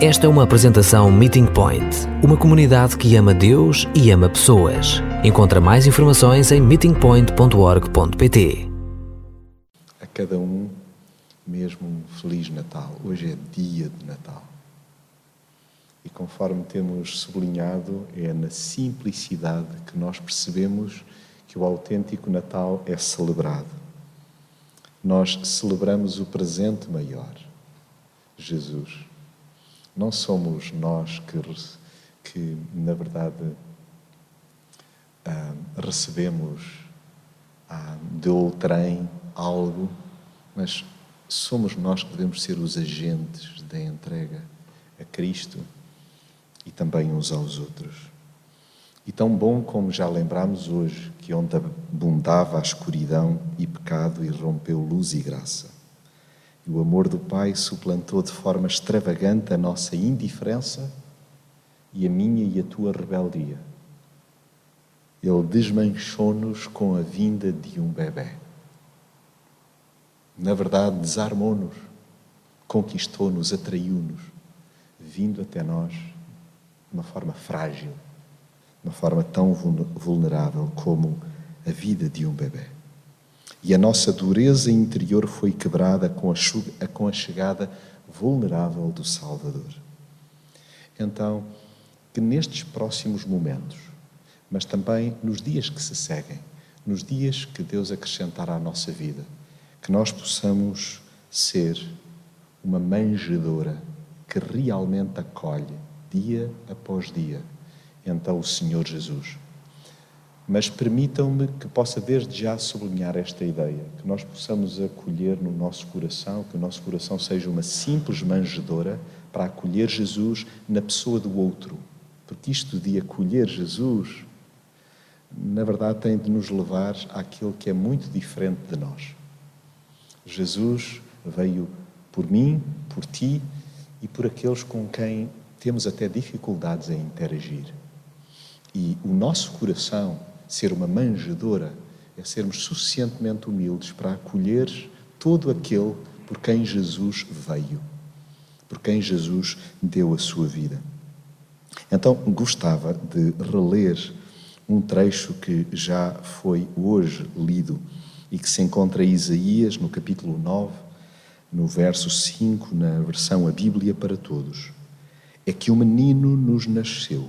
Esta é uma apresentação Meeting Point, uma comunidade que ama Deus e ama pessoas. Encontra mais informações em meetingpoint.org.pt. A cada um, mesmo um Feliz Natal. Hoje é dia de Natal. E conforme temos sublinhado, é na simplicidade que nós percebemos que o autêntico Natal é celebrado. Nós celebramos o presente maior, Jesus. Não somos nós que, que na verdade, ah, recebemos ah, de outrem algo, mas somos nós que devemos ser os agentes da entrega a Cristo e também uns aos outros. E tão bom como já lembramos hoje, que onde abundava a escuridão e pecado, irrompeu luz e graça. E o amor do Pai suplantou de forma extravagante a nossa indiferença e a minha e a tua rebeldia. Ele desmanchou-nos com a vinda de um bebê. Na verdade, desarmou-nos, conquistou-nos, atraiu-nos, vindo até nós de uma forma frágil, de uma forma tão vulnerável como a vida de um bebê. E a nossa dureza interior foi quebrada com a, com a chegada vulnerável do Salvador. Então, que nestes próximos momentos, mas também nos dias que se seguem, nos dias que Deus acrescentará à nossa vida, que nós possamos ser uma manjedora que realmente acolhe dia após dia, então o Senhor Jesus. Mas permitam-me que possa desde já sublinhar esta ideia, que nós possamos acolher no nosso coração, que o nosso coração seja uma simples manjedora para acolher Jesus na pessoa do outro. Porque isto de acolher Jesus, na verdade, tem de nos levar àquilo que é muito diferente de nós. Jesus veio por mim, por ti e por aqueles com quem temos até dificuldades em interagir. E o nosso coração, ser uma manjedora, é sermos suficientemente humildes para acolher todo aquele por quem Jesus veio, por quem Jesus deu a sua vida. Então, gostava de reler um trecho que já foi hoje lido e que se encontra em Isaías, no capítulo 9, no verso 5, na versão A Bíblia para Todos é que um menino nos nasceu,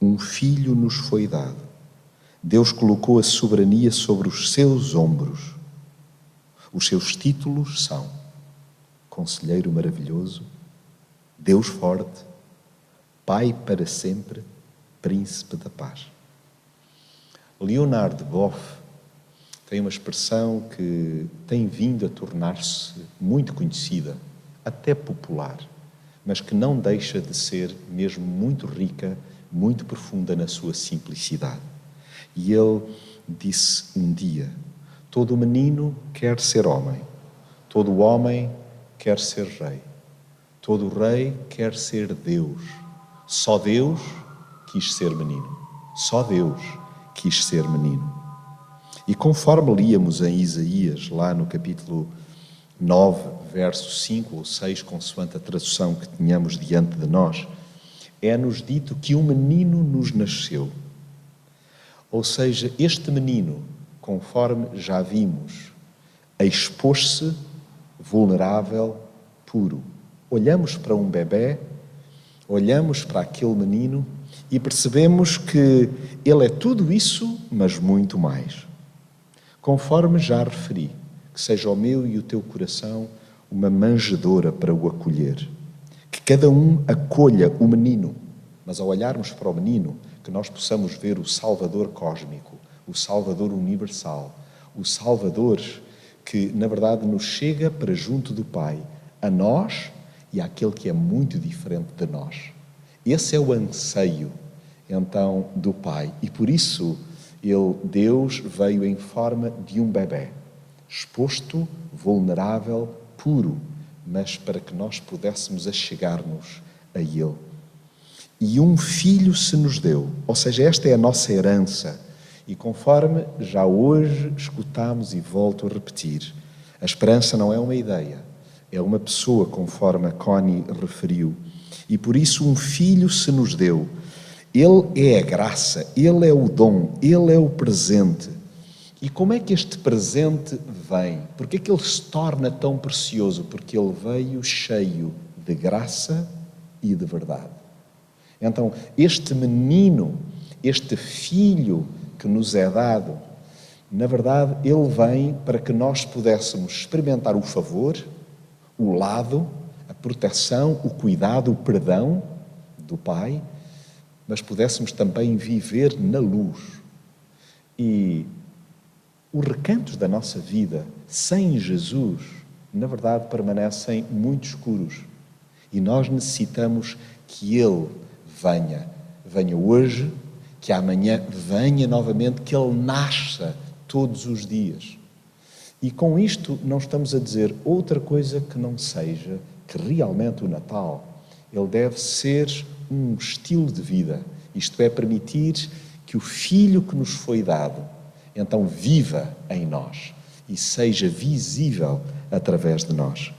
um filho nos foi dado. Deus colocou a soberania sobre os seus ombros. Os seus títulos são Conselheiro Maravilhoso, Deus Forte, Pai para sempre, Príncipe da Paz. Leonard Boff tem uma expressão que tem vindo a tornar-se muito conhecida, até popular mas que não deixa de ser mesmo muito rica, muito profunda na sua simplicidade. E ele disse um dia: Todo menino quer ser homem, todo homem quer ser rei, todo rei quer ser Deus. Só Deus quis ser menino, só Deus quis ser menino. E conforme líamos em Isaías, lá no capítulo 9, verso 5 ou 6, consoante a tradução que tínhamos diante de nós, é-nos dito que um menino nos nasceu. Ou seja, este menino, conforme já vimos, expôs-se vulnerável, puro. Olhamos para um bebê, olhamos para aquele menino e percebemos que ele é tudo isso, mas muito mais. Conforme já referi, que seja o meu e o teu coração uma manjedora para o acolher. Que cada um acolha o menino, mas ao olharmos para o menino, que nós possamos ver o Salvador cósmico, o Salvador universal, o Salvador que, na verdade, nos chega para junto do Pai, a nós e àquele que é muito diferente de nós. Esse é o anseio, então, do Pai. E por isso, ele, Deus veio em forma de um bebê exposto, vulnerável, puro, mas para que nós pudéssemos achegar-nos a Ele. E um filho se nos deu, ou seja, esta é a nossa herança. E conforme já hoje escutamos e volto a repetir, a esperança não é uma ideia. é uma pessoa, conforme a Connie referiu, e por isso um filho se nos deu. Ele é a graça, ele é o dom, ele é o presente. E como é que este presente vem? Porque é que ele se torna tão precioso? Porque ele veio cheio de graça e de verdade. Então, este menino, este filho que nos é dado, na verdade, ele vem para que nós pudéssemos experimentar o favor, o lado, a proteção, o cuidado, o perdão do Pai, mas pudéssemos também viver na luz. E os recantos da nossa vida sem Jesus, na verdade, permanecem muito escuros. E nós necessitamos que Ele venha, venha hoje, que amanhã venha novamente, que Ele nasça todos os dias. E com isto não estamos a dizer outra coisa que não seja que realmente o Natal, ele deve ser um estilo de vida. Isto é, permitir que o Filho que nos foi dado, então viva em nós e seja visível através de nós.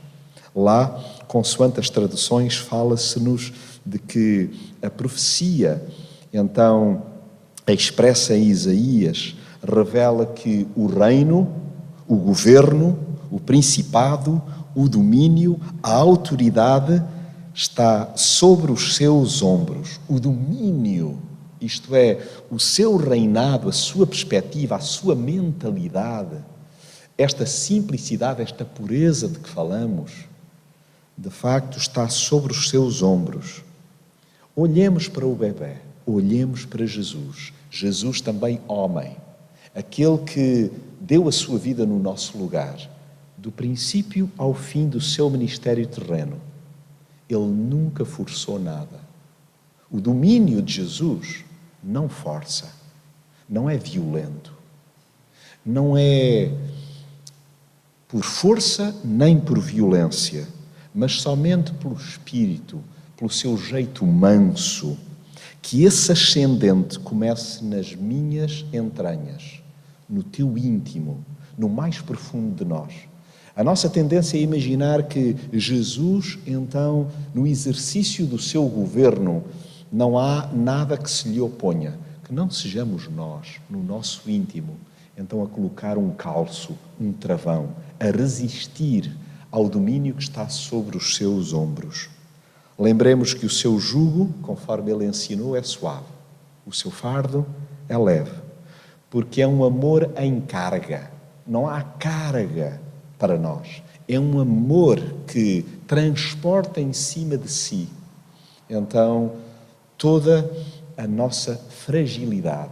Lá, consoante as traduções, fala-se-nos de que a profecia, então, expressa em Isaías, revela que o reino, o governo, o principado, o domínio, a autoridade está sobre os seus ombros. O domínio, isto é, o seu reinado, a sua perspectiva, a sua mentalidade, esta simplicidade, esta pureza de que falamos, de facto está sobre os seus ombros. Olhemos para o bebê, olhemos para Jesus. Jesus também homem aquele que deu a sua vida no nosso lugar, do princípio ao fim do seu ministério terreno. Ele nunca forçou nada. O domínio de Jesus não força, não é violento, não é por força nem por violência, mas somente pelo espírito, pelo seu jeito manso. Que esse ascendente comece nas minhas entranhas no teu íntimo, no mais profundo de nós. A nossa tendência é imaginar que Jesus, então, no exercício do seu governo, não há nada que se lhe oponha. Que não sejamos nós, no nosso íntimo, então a colocar um calço, um travão, a resistir ao domínio que está sobre os seus ombros. Lembremos que o seu jugo, conforme ele ensinou, é suave, o seu fardo é leve porque é um amor em carga. Não há carga para nós. É um amor que transporta em cima de si. Então, toda a nossa fragilidade,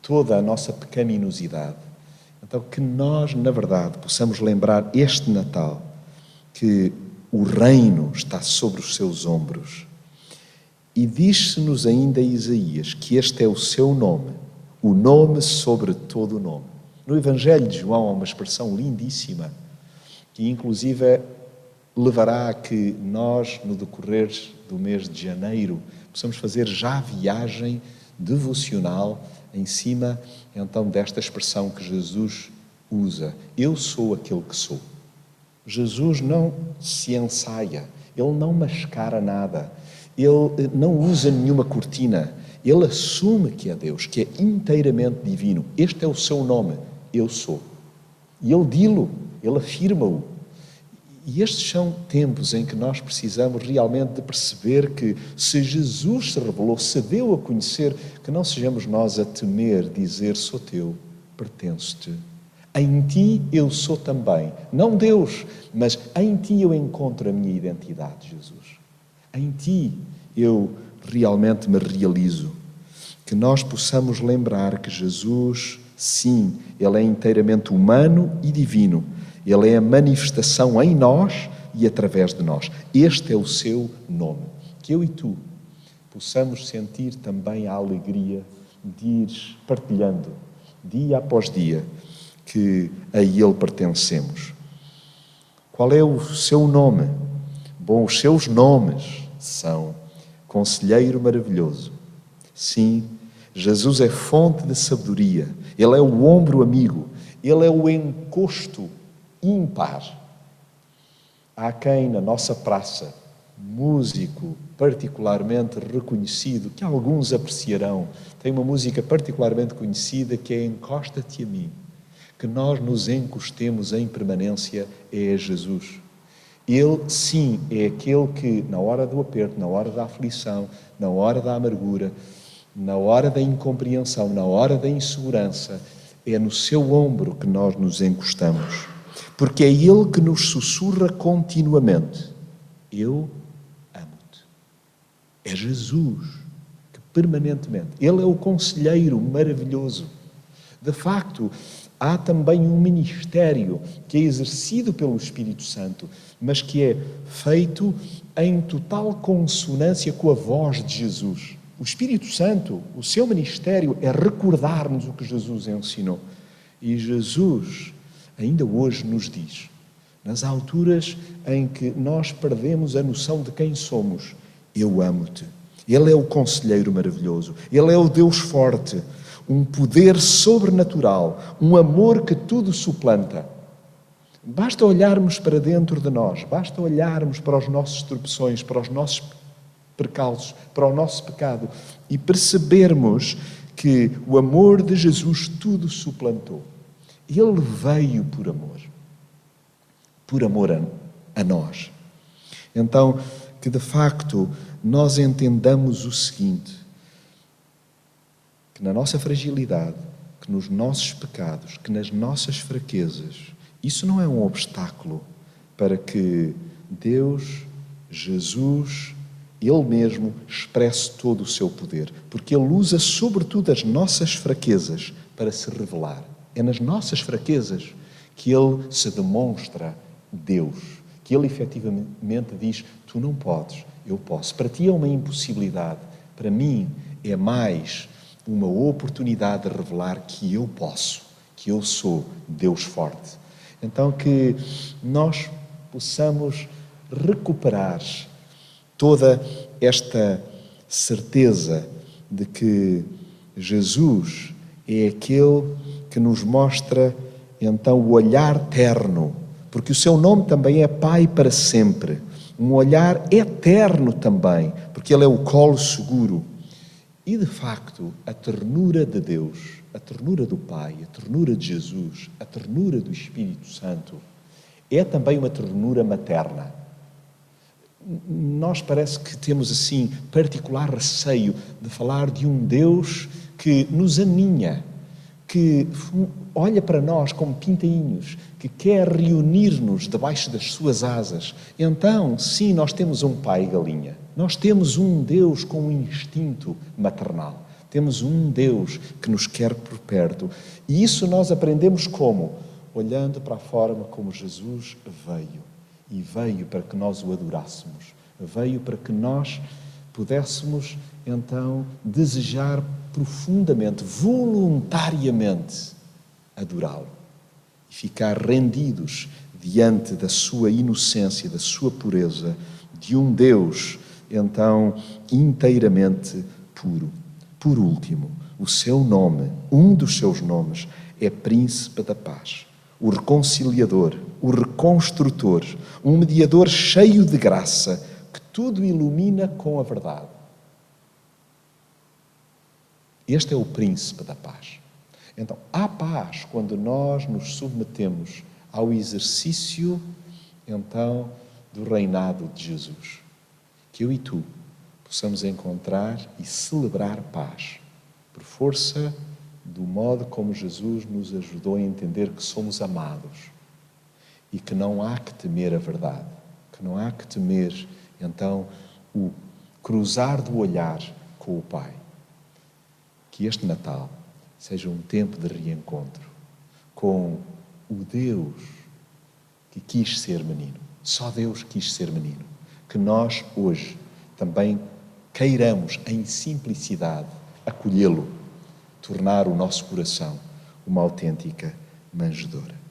toda a nossa pecaminosidade. Então, que nós, na verdade, possamos lembrar este Natal que o reino está sobre os seus ombros. E diz-se-nos ainda Isaías que este é o seu nome o nome sobre todo o nome. No Evangelho de João há uma expressão lindíssima que, inclusive, levará a que nós, no decorrer do mês de janeiro, possamos fazer já viagem devocional em cima, então, desta expressão que Jesus usa: Eu sou aquele que sou. Jesus não se ensaia, ele não mascara nada, ele não usa nenhuma cortina ele assume que é Deus, que é inteiramente divino. Este é o seu nome, eu sou. E ele dilo, ele afirma-o. E estes são tempos em que nós precisamos realmente de perceber que se Jesus se revelou, se deu a conhecer, que não sejamos nós a temer dizer sou teu, pertenço-te. Em ti eu sou também. Não Deus, mas em ti eu encontro a minha identidade, Jesus. Em ti eu realmente me realizo. Que nós possamos lembrar que Jesus, sim, Ele é inteiramente humano e divino. Ele é a manifestação em nós e através de nós. Este é o seu nome. Que eu e tu possamos sentir também a alegria de ir partilhando, dia após dia, que a Ele pertencemos. Qual é o seu nome? Bom, os seus nomes são Conselheiro maravilhoso. Sim, Jesus é fonte de sabedoria, Ele é o ombro amigo, Ele é o encosto ímpar. Há quem na nossa praça, músico particularmente reconhecido, que alguns apreciarão, tem uma música particularmente conhecida que é Encosta-te a mim. Que nós nos encostemos em permanência é Jesus. Ele, sim, é aquele que, na hora do aperto, na hora da aflição, na hora da amargura, na hora da incompreensão, na hora da insegurança, é no seu ombro que nós nos encostamos. Porque é Ele que nos sussurra continuamente: Eu amo-te. É Jesus que permanentemente, Ele é o conselheiro maravilhoso. De facto, há também um ministério que é exercido pelo Espírito Santo, mas que é feito em total consonância com a voz de Jesus. O Espírito Santo, o seu ministério é recordar-nos o que Jesus ensinou. E Jesus ainda hoje nos diz, nas alturas em que nós perdemos a noção de quem somos, eu amo-te. Ele é o conselheiro maravilhoso, ele é o Deus forte, um poder sobrenatural, um amor que tudo suplanta. Basta olharmos para dentro de nós, basta olharmos para os nossos tropeções, para os nossos percalços, para o nosso pecado e percebermos que o amor de Jesus tudo suplantou. Ele veio por amor, por amor a, a nós. Então, que de facto nós entendamos o seguinte: que na nossa fragilidade, que nos nossos pecados, que nas nossas fraquezas, isso não é um obstáculo para que Deus, Jesus, Ele mesmo expresse todo o seu poder, porque Ele usa sobretudo as nossas fraquezas para se revelar. É nas nossas fraquezas que Ele se demonstra Deus, que Ele efetivamente diz: Tu não podes, eu posso. Para ti é uma impossibilidade, para mim é mais uma oportunidade de revelar que eu posso, que eu sou Deus forte. Então, que nós possamos recuperar toda esta certeza de que Jesus é aquele que nos mostra então o olhar terno, porque o seu nome também é Pai para sempre, um olhar eterno também, porque ele é o colo seguro e de facto, a ternura de Deus, a ternura do Pai, a ternura de Jesus, a ternura do Espírito Santo, é também uma ternura materna. Nós parece que temos assim particular receio de falar de um Deus que nos aninha, que olha para nós como pintainhos, que quer reunir-nos debaixo das suas asas. Então, sim, nós temos um pai galinha. Nós temos um Deus com um instinto maternal. Temos um Deus que nos quer por perto. E isso nós aprendemos como? Olhando para a forma como Jesus veio. E veio para que nós o adorássemos. Veio para que nós pudéssemos então desejar profundamente, voluntariamente adorá-lo e ficar rendidos diante da sua inocência, da sua pureza, de um Deus então inteiramente puro. Por último, o seu nome, um dos seus nomes, é Príncipe da Paz, o reconciliador, o reconstrutor, um mediador cheio de graça que tudo ilumina com a verdade. Este é o Príncipe da Paz. Então, há paz quando nós nos submetemos ao exercício, então, do reinado de Jesus que eu e tu possamos encontrar e celebrar paz, por força do modo como Jesus nos ajudou a entender que somos amados e que não há que temer a verdade, que não há que temer, então, o cruzar do olhar com o Pai. Que este Natal seja um tempo de reencontro com o Deus que quis ser menino. Só Deus quis ser menino que nós hoje também queiramos, em simplicidade, acolhê-lo, tornar o nosso coração uma autêntica manjedoura.